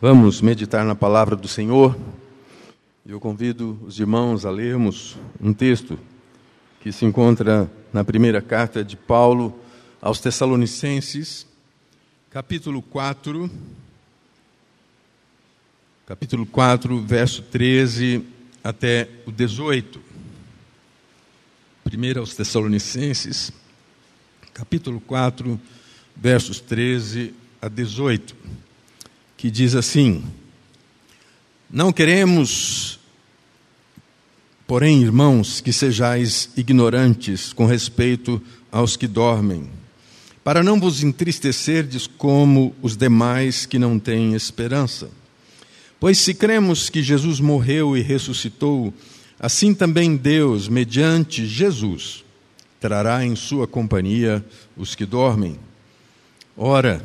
Vamos meditar na palavra do Senhor. Eu convido os irmãos a lermos um texto que se encontra na primeira carta de Paulo aos Tessalonicenses, capítulo 4, capítulo 4, verso 13 até o 18. Primeiro aos Tessalonicenses, capítulo 4, versos 13 a 18 que diz assim: Não queremos, porém, irmãos, que sejais ignorantes com respeito aos que dormem, para não vos entristecerdes como os demais que não têm esperança. Pois se cremos que Jesus morreu e ressuscitou, assim também Deus, mediante Jesus, trará em sua companhia os que dormem. Ora,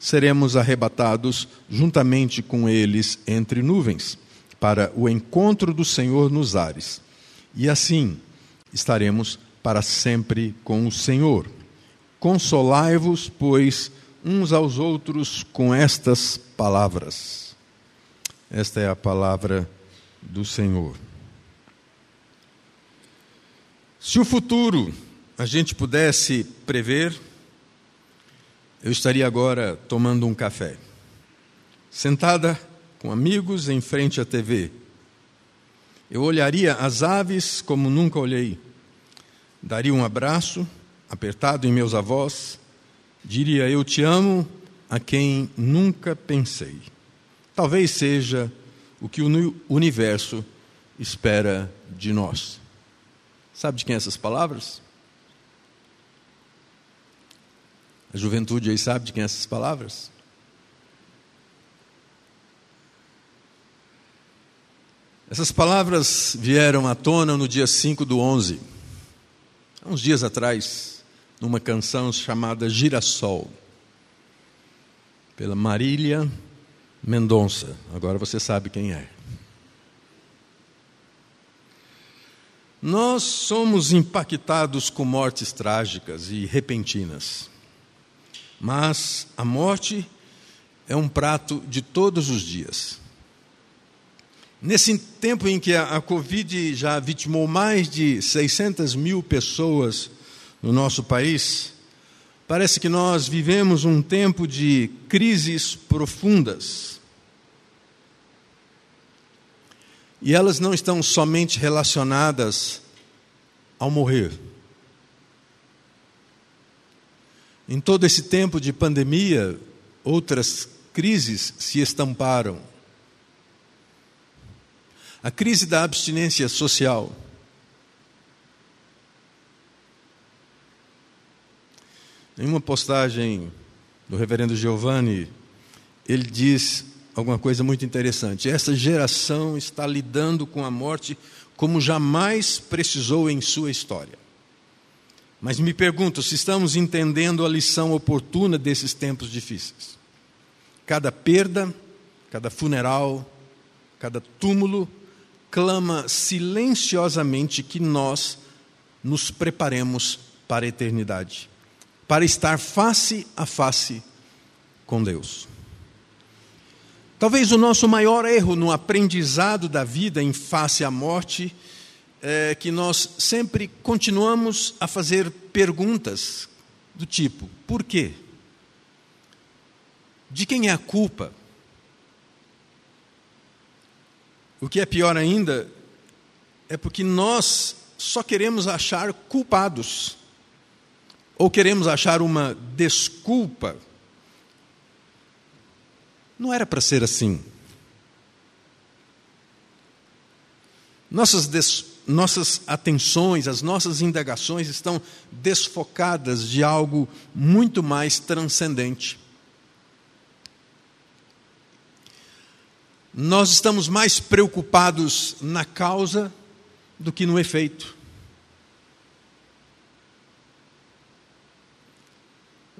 seremos arrebatados juntamente com eles entre nuvens, para o encontro do Senhor nos ares. E assim estaremos para sempre com o Senhor. Consolai-vos, pois, uns aos outros com estas palavras. Esta é a palavra do Senhor. Se o futuro a gente pudesse prever, eu estaria agora tomando um café, sentada com amigos em frente à TV. Eu olharia as aves como nunca olhei, daria um abraço apertado em meus avós, diria eu te amo a quem nunca pensei. Talvez seja o que o universo espera de nós. Sabe de quem essas palavras? A juventude aí sabe de quem é essas palavras? Essas palavras vieram à tona no dia 5 do 11, há uns dias atrás, numa canção chamada Girassol, pela Marília Mendonça. Agora você sabe quem é. Nós somos impactados com mortes trágicas e repentinas. Mas a morte é um prato de todos os dias. Nesse tempo em que a Covid já vitimou mais de 600 mil pessoas no nosso país, parece que nós vivemos um tempo de crises profundas. E elas não estão somente relacionadas ao morrer. Em todo esse tempo de pandemia, outras crises se estamparam. A crise da abstinência social. Em uma postagem do reverendo Giovanni, ele diz alguma coisa muito interessante. Essa geração está lidando com a morte como jamais precisou em sua história. Mas me pergunto se estamos entendendo a lição oportuna desses tempos difíceis. Cada perda, cada funeral, cada túmulo clama silenciosamente que nós nos preparemos para a eternidade, para estar face a face com Deus. Talvez o nosso maior erro no aprendizado da vida em face à morte é que nós sempre continuamos a fazer perguntas do tipo: por quê? De quem é a culpa? O que é pior ainda é porque nós só queremos achar culpados, ou queremos achar uma desculpa. Não era para ser assim. Nossas des nossas atenções, as nossas indagações estão desfocadas de algo muito mais transcendente. nós estamos mais preocupados na causa do que no efeito.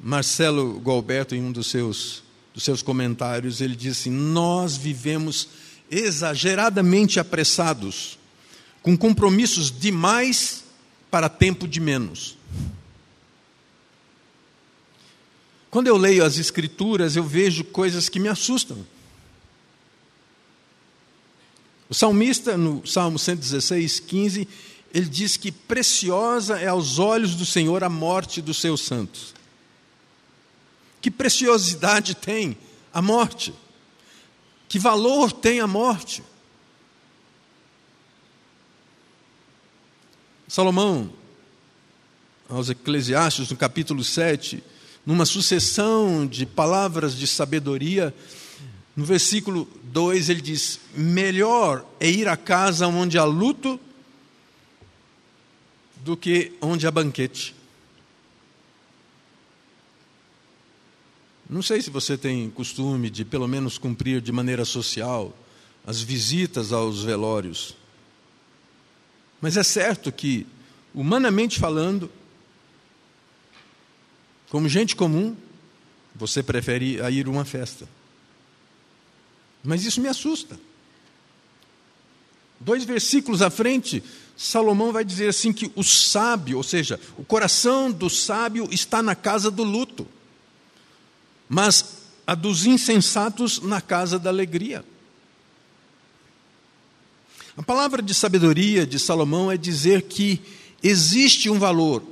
Marcelo Galberto, em um dos seus, dos seus comentários, ele diz assim: Nós vivemos exageradamente apressados, com compromissos demais para tempo de menos. Quando eu leio as Escrituras, eu vejo coisas que me assustam. O salmista, no Salmo 116, 15, ele diz que preciosa é aos olhos do Senhor a morte dos seus santos. Que preciosidade tem a morte? Que valor tem a morte? Salomão, aos Eclesiastes, no capítulo 7, numa sucessão de palavras de sabedoria, no versículo 2 ele diz: Melhor é ir à casa onde há luto do que onde há banquete. Não sei se você tem costume de, pelo menos, cumprir de maneira social as visitas aos velórios. Mas é certo que, humanamente falando, como gente comum, você prefere ir a uma festa. Mas isso me assusta. Dois versículos à frente, Salomão vai dizer assim que o sábio, ou seja, o coração do sábio está na casa do luto mas a dos insensatos na casa da alegria. A palavra de sabedoria de Salomão é dizer que existe um valor,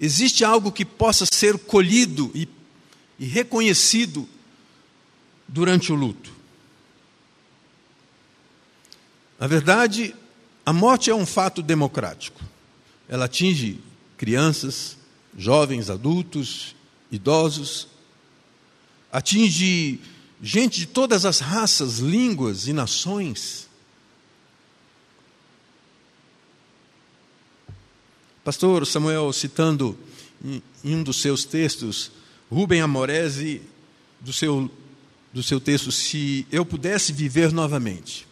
existe algo que possa ser colhido e, e reconhecido durante o luto. Na verdade, a morte é um fato democrático. Ela atinge crianças, jovens, adultos, idosos, atinge gente de todas as raças, línguas e nações. Pastor Samuel, citando em um dos seus textos, Rubem Amorese, do seu, do seu texto, Se Eu Pudesse Viver Novamente.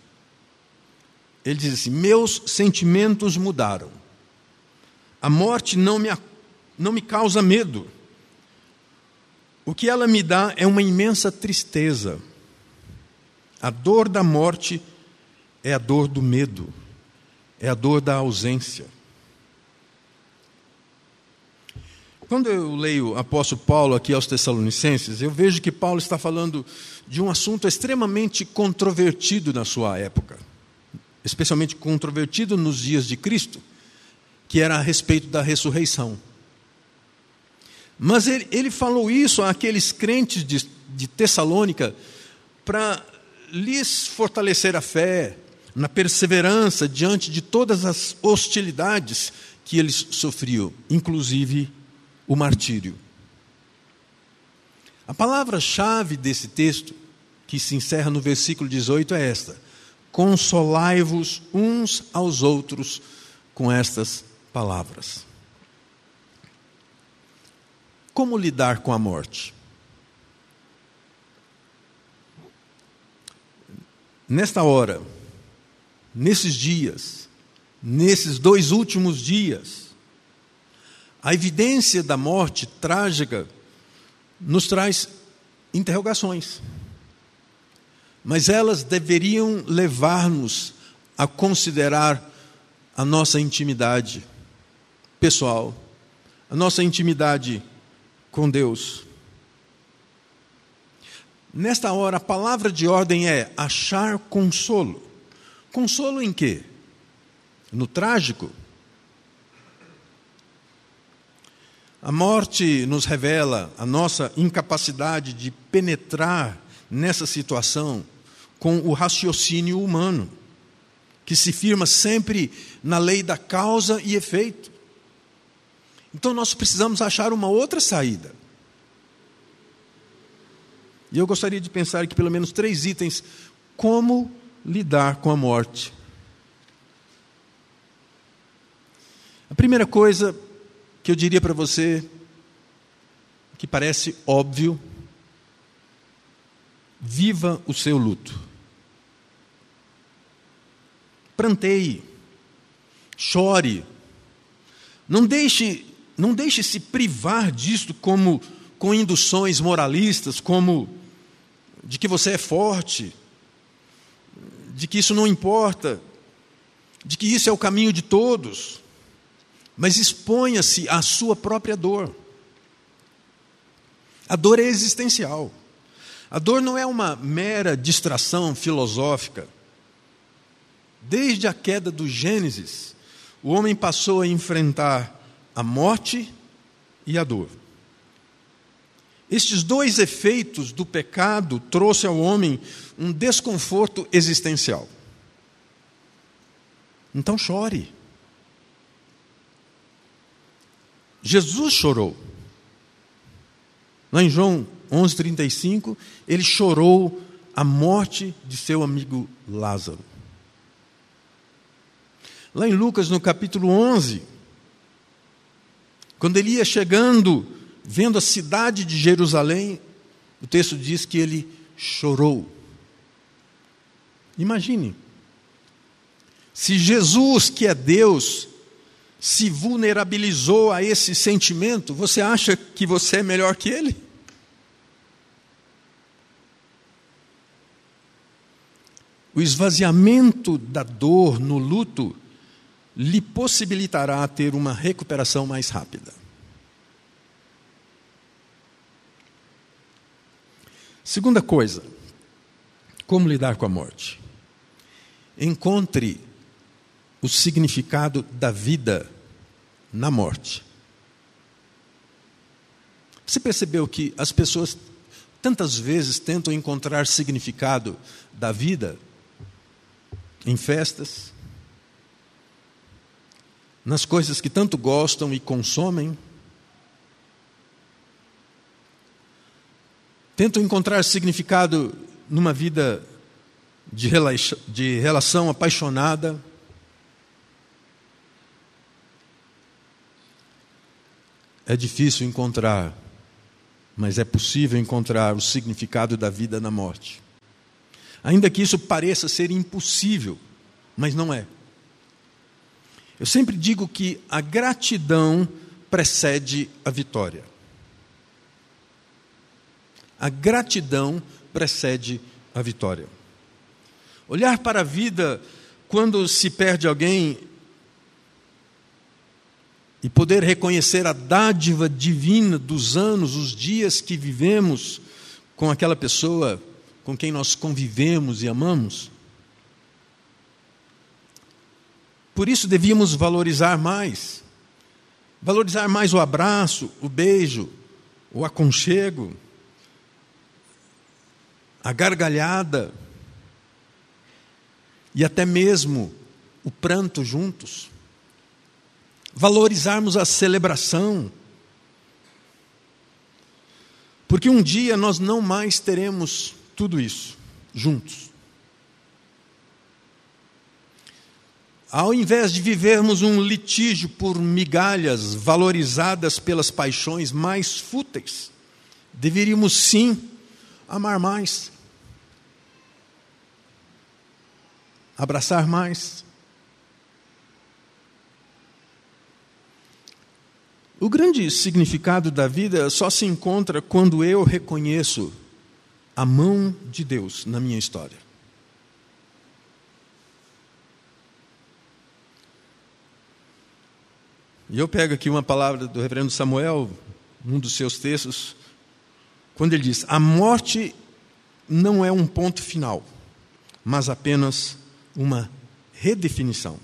Ele diz assim: Meus sentimentos mudaram. A morte não me, não me causa medo o que ela me dá é uma imensa tristeza. A dor da morte é a dor do medo, é a dor da ausência. Quando eu leio apóstolo Paulo aqui aos Tessalonicenses, eu vejo que Paulo está falando de um assunto extremamente controvertido na sua época, especialmente controvertido nos dias de Cristo, que era a respeito da ressurreição. Mas ele, ele falou isso àqueles crentes de, de Tessalônica para lhes fortalecer a fé, na perseverança diante de todas as hostilidades que eles sofriam, inclusive o martírio. A palavra-chave desse texto, que se encerra no versículo 18, é esta: Consolai-vos uns aos outros com estas palavras. Como lidar com a morte? Nesta hora, nesses dias, nesses dois últimos dias, a evidência da morte trágica nos traz interrogações. Mas elas deveriam levar-nos a considerar a nossa intimidade pessoal, a nossa intimidade com Deus. Nesta hora, a palavra de ordem é achar consolo. Consolo em quê? No trágico? A morte nos revela a nossa incapacidade de penetrar nessa situação com o raciocínio humano, que se firma sempre na lei da causa e efeito. Então nós precisamos achar uma outra saída. E eu gostaria de pensar aqui pelo menos três itens: como lidar com a morte. A primeira coisa que eu diria para você que parece óbvio. Viva o seu luto. Pranteie. Chore. Não deixe, não deixe se privar disto como com induções moralistas, como de que você é forte, de que isso não importa, de que isso é o caminho de todos. Mas exponha-se à sua própria dor. A dor é existencial. A dor não é uma mera distração filosófica. Desde a queda do Gênesis, o homem passou a enfrentar a morte e a dor. Estes dois efeitos do pecado trouxe ao homem um desconforto existencial. Então chore. Jesus chorou. Lá em João 11:35, ele chorou a morte de seu amigo Lázaro. Lá em Lucas, no capítulo 11, quando ele ia chegando, vendo a cidade de Jerusalém, o texto diz que ele chorou. Imagine, se Jesus, que é Deus, se vulnerabilizou a esse sentimento, você acha que você é melhor que ele? O esvaziamento da dor no luto lhe possibilitará ter uma recuperação mais rápida. Segunda coisa, como lidar com a morte? Encontre o significado da vida na morte. Você percebeu que as pessoas tantas vezes tentam encontrar significado da vida em festas, nas coisas que tanto gostam e consomem. Tentam encontrar significado numa vida de, relação apaixonada. É difícil encontrar, mas é possível encontrar o significado da vida na morte. Ainda que isso pareça ser impossível, mas não é. Eu sempre digo que a gratidão precede a vitória. A gratidão precede a vitória. Olhar para a vida quando se perde alguém e poder reconhecer a dádiva divina dos anos, os dias que vivemos com aquela pessoa com quem nós convivemos e amamos. Por isso devíamos valorizar mais. Valorizar mais o abraço, o beijo, o aconchego, a gargalhada e até mesmo o pranto juntos. Valorizarmos a celebração. Porque um dia nós não mais teremos tudo isso juntos. Ao invés de vivermos um litígio por migalhas valorizadas pelas paixões mais fúteis, deveríamos sim amar mais, abraçar mais. O grande significado da vida só se encontra quando eu reconheço a mão de Deus na minha história. E eu pego aqui uma palavra do reverendo Samuel, num dos seus textos, quando ele diz: A morte não é um ponto final, mas apenas uma redefinição.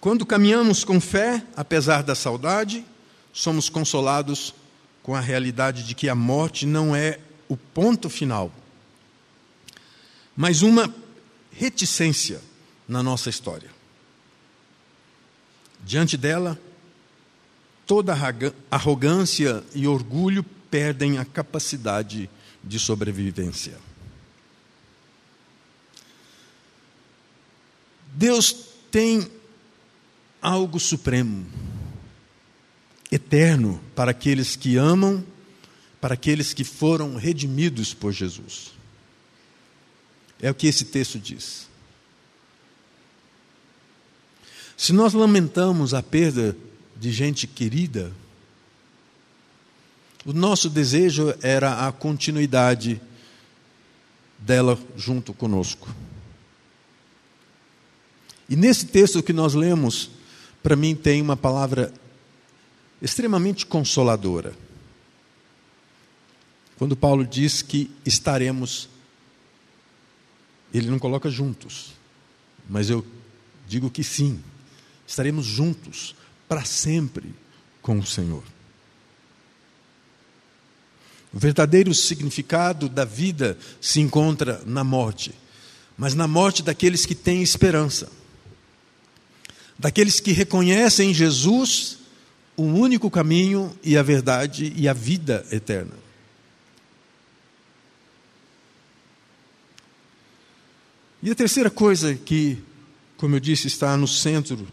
Quando caminhamos com fé, apesar da saudade, somos consolados com a realidade de que a morte não é o ponto final, mas uma reticência na nossa história. Diante dela, toda arrogância e orgulho perdem a capacidade de sobrevivência. Deus tem algo supremo, eterno, para aqueles que amam, para aqueles que foram redimidos por Jesus. É o que esse texto diz. Se nós lamentamos a perda de gente querida, o nosso desejo era a continuidade dela junto conosco. E nesse texto que nós lemos, para mim tem uma palavra extremamente consoladora. Quando Paulo diz que estaremos, ele não coloca juntos, mas eu digo que sim, estaremos juntos para sempre com o Senhor. O verdadeiro significado da vida se encontra na morte, mas na morte daqueles que têm esperança, daqueles que reconhecem em Jesus o único caminho e a verdade e a vida eterna. E a terceira coisa que, como eu disse, está no centro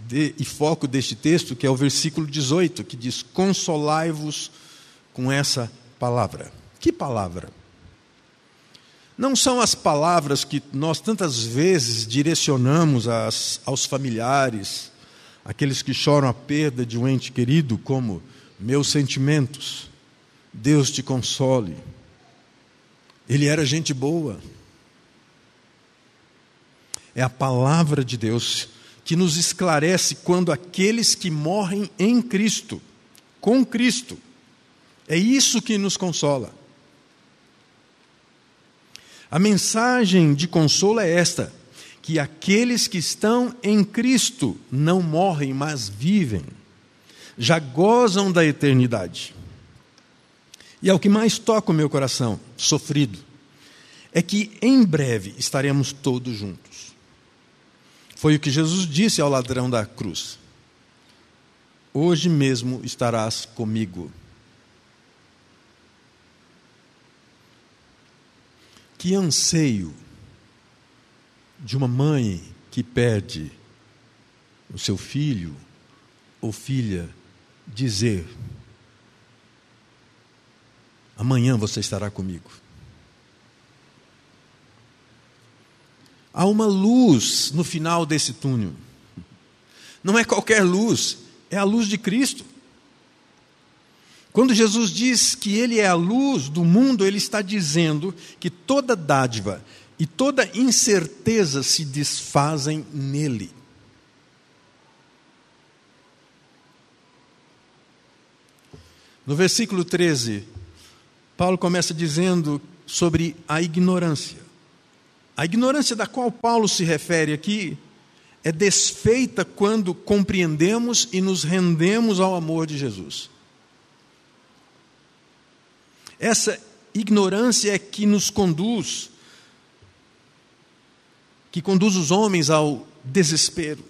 de, e foco deste texto, que é o versículo 18, que diz: Consolai-vos com essa palavra. Que palavra? Não são as palavras que nós tantas vezes direcionamos às, aos familiares, aqueles que choram a perda de um ente querido, como meus sentimentos, Deus te console. Ele era gente boa. É a palavra de Deus que nos esclarece quando aqueles que morrem em Cristo, com Cristo, é isso que nos consola. A mensagem de consolo é esta: que aqueles que estão em Cristo não morrem, mas vivem, já gozam da eternidade. E é o que mais toca o meu coração, sofrido, é que em breve estaremos todos juntos. Foi o que Jesus disse ao ladrão da cruz: Hoje mesmo estarás comigo. Que anseio de uma mãe que perde o seu filho ou filha dizer: Amanhã você estará comigo. Há uma luz no final desse túnel. Não é qualquer luz, é a luz de Cristo. Quando Jesus diz que Ele é a luz do mundo, Ele está dizendo que toda dádiva e toda incerteza se desfazem nele. No versículo 13, Paulo começa dizendo sobre a ignorância. A ignorância da qual Paulo se refere aqui é desfeita quando compreendemos e nos rendemos ao amor de Jesus. Essa ignorância é que nos conduz, que conduz os homens ao desespero.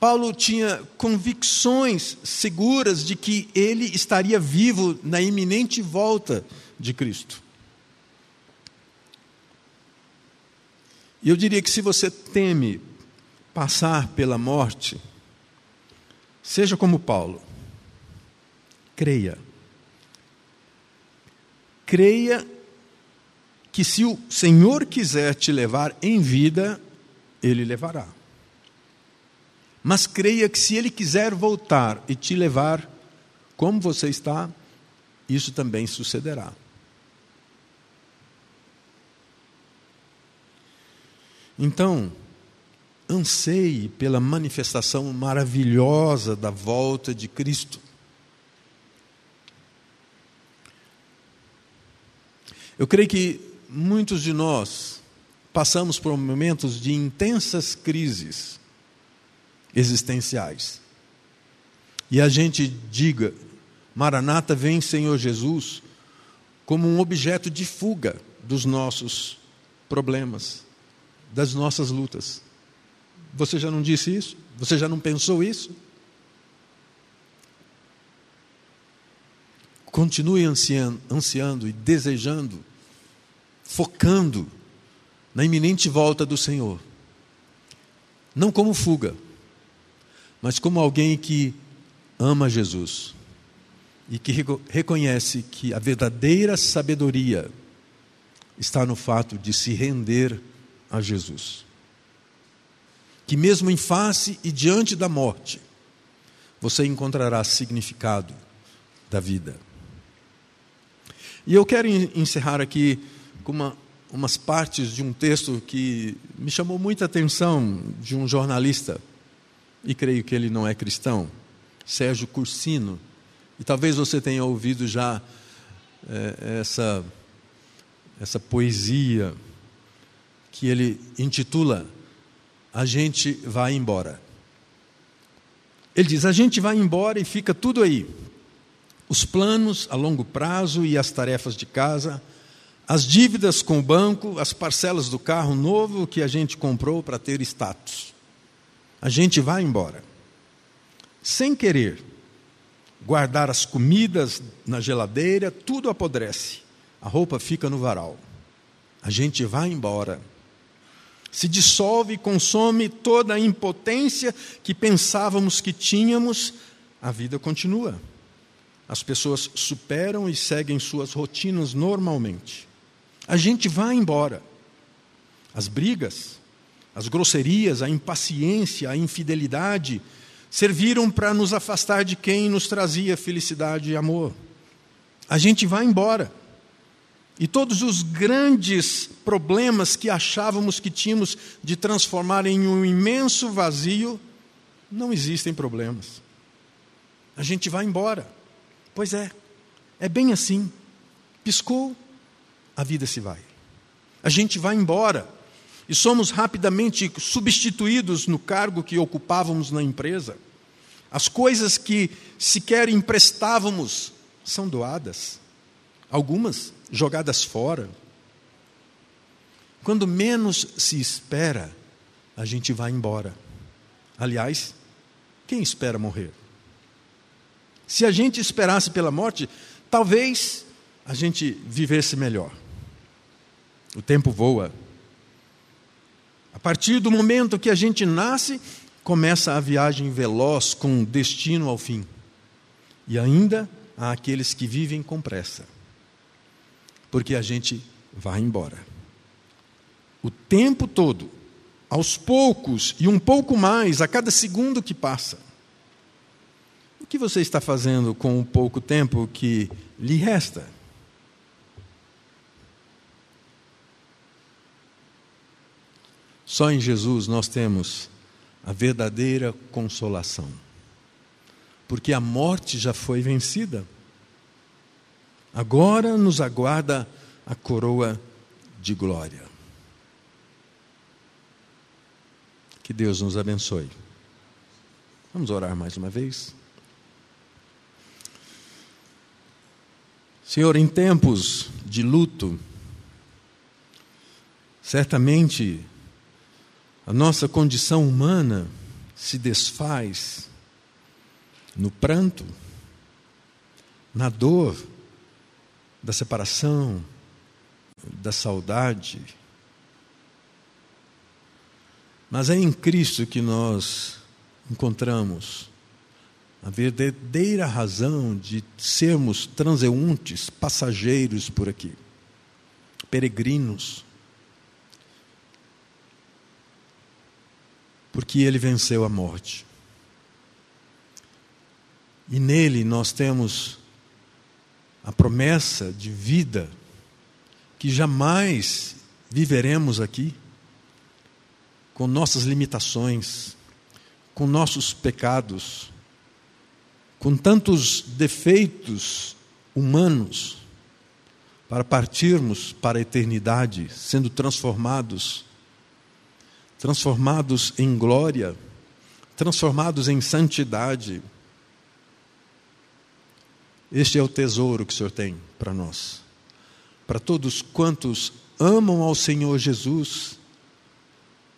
Paulo tinha convicções seguras de que ele estaria vivo na iminente volta de Cristo. E eu diria que se você teme passar pela morte, seja como Paulo, creia. Creia que se o Senhor quiser te levar em vida, Ele levará. Mas creia que se Ele quiser voltar e te levar como você está, isso também sucederá. Então, anseie pela manifestação maravilhosa da volta de Cristo. Eu creio que muitos de nós passamos por momentos de intensas crises existenciais. E a gente diga, Maranata vem Senhor Jesus, como um objeto de fuga dos nossos problemas das nossas lutas. Você já não disse isso? Você já não pensou isso? Continue ansiando, e desejando, focando na iminente volta do Senhor. Não como fuga, mas como alguém que ama Jesus e que reconhece que a verdadeira sabedoria está no fato de se render a Jesus. que, mesmo em face e diante da morte, você encontrará significado da vida. E eu quero encerrar aqui com uma, umas partes de um texto que me chamou muita atenção de um jornalista, e creio que ele não é cristão, Sérgio Cursino. E talvez você tenha ouvido já é, essa, essa poesia que ele intitula A gente vai embora. Ele diz: A gente vai embora e fica tudo aí os planos a longo prazo e as tarefas de casa, as dívidas com o banco, as parcelas do carro novo que a gente comprou para ter status. A gente vai embora. Sem querer guardar as comidas na geladeira, tudo apodrece. A roupa fica no varal. A gente vai embora. Se dissolve e consome toda a impotência que pensávamos que tínhamos, a vida continua. As pessoas superam e seguem suas rotinas normalmente. A gente vai embora. As brigas, as grosserias, a impaciência, a infidelidade serviram para nos afastar de quem nos trazia felicidade e amor. A gente vai embora. E todos os grandes problemas que achávamos que tínhamos de transformar em um imenso vazio, não existem problemas. A gente vai embora. Pois é, é bem assim. Piscou, a vida se vai. A gente vai embora e somos rapidamente substituídos no cargo que ocupávamos na empresa. As coisas que sequer emprestávamos são doadas, algumas jogadas fora. Quando menos se espera, a gente vai embora. Aliás, quem espera morrer? Se a gente esperasse pela morte, talvez a gente vivesse melhor. O tempo voa. A partir do momento que a gente nasce, começa a viagem veloz com destino ao fim. E ainda há aqueles que vivem com pressa, porque a gente vai embora. O tempo todo, aos poucos e um pouco mais a cada segundo que passa. O que você está fazendo com o pouco tempo que lhe resta? Só em Jesus nós temos a verdadeira consolação. Porque a morte já foi vencida. Agora nos aguarda a coroa de glória. Que Deus nos abençoe. Vamos orar mais uma vez. Senhor, em tempos de luto, certamente a nossa condição humana se desfaz no pranto, na dor da separação, da saudade. Mas é em Cristo que nós encontramos a verdadeira razão de sermos transeuntes, passageiros por aqui, peregrinos. Porque ele venceu a morte. E nele nós temos a promessa de vida que jamais viveremos aqui com nossas limitações, com nossos pecados com tantos defeitos humanos, para partirmos para a eternidade, sendo transformados, transformados em glória, transformados em santidade. Este é o tesouro que o Senhor tem para nós. Para todos quantos amam ao Senhor Jesus,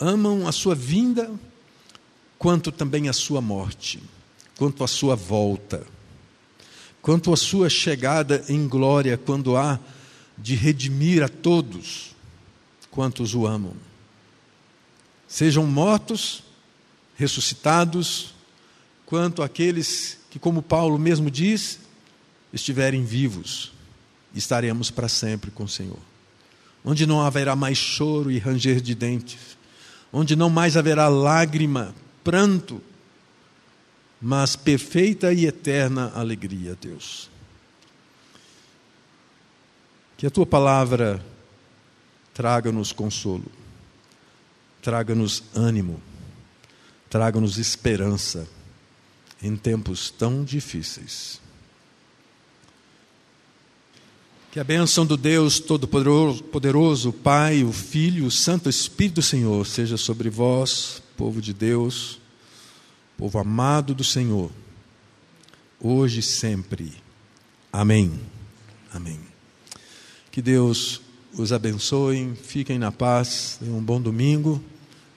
amam a sua vinda, quanto também a sua morte quanto à sua volta, quanto à sua chegada em glória, quando há de redimir a todos quantos o amam. Sejam mortos, ressuscitados, quanto aqueles que, como Paulo mesmo diz, estiverem vivos, estaremos para sempre com o Senhor. Onde não haverá mais choro e ranger de dentes, onde não mais haverá lágrima, pranto, mas perfeita e eterna alegria, Deus. Que a tua palavra traga-nos consolo, traga-nos ânimo, traga-nos esperança em tempos tão difíceis. Que a bênção do Deus Todo-Poderoso, Pai, o Filho, o Santo Espírito do Senhor seja sobre vós, povo de Deus, povo amado do Senhor, hoje e sempre. Amém. Amém. Que Deus os abençoe, fiquem na paz, tenham um bom domingo.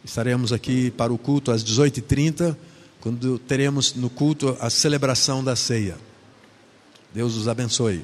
Estaremos aqui para o culto às 18h30, quando teremos no culto a celebração da ceia. Deus os abençoe.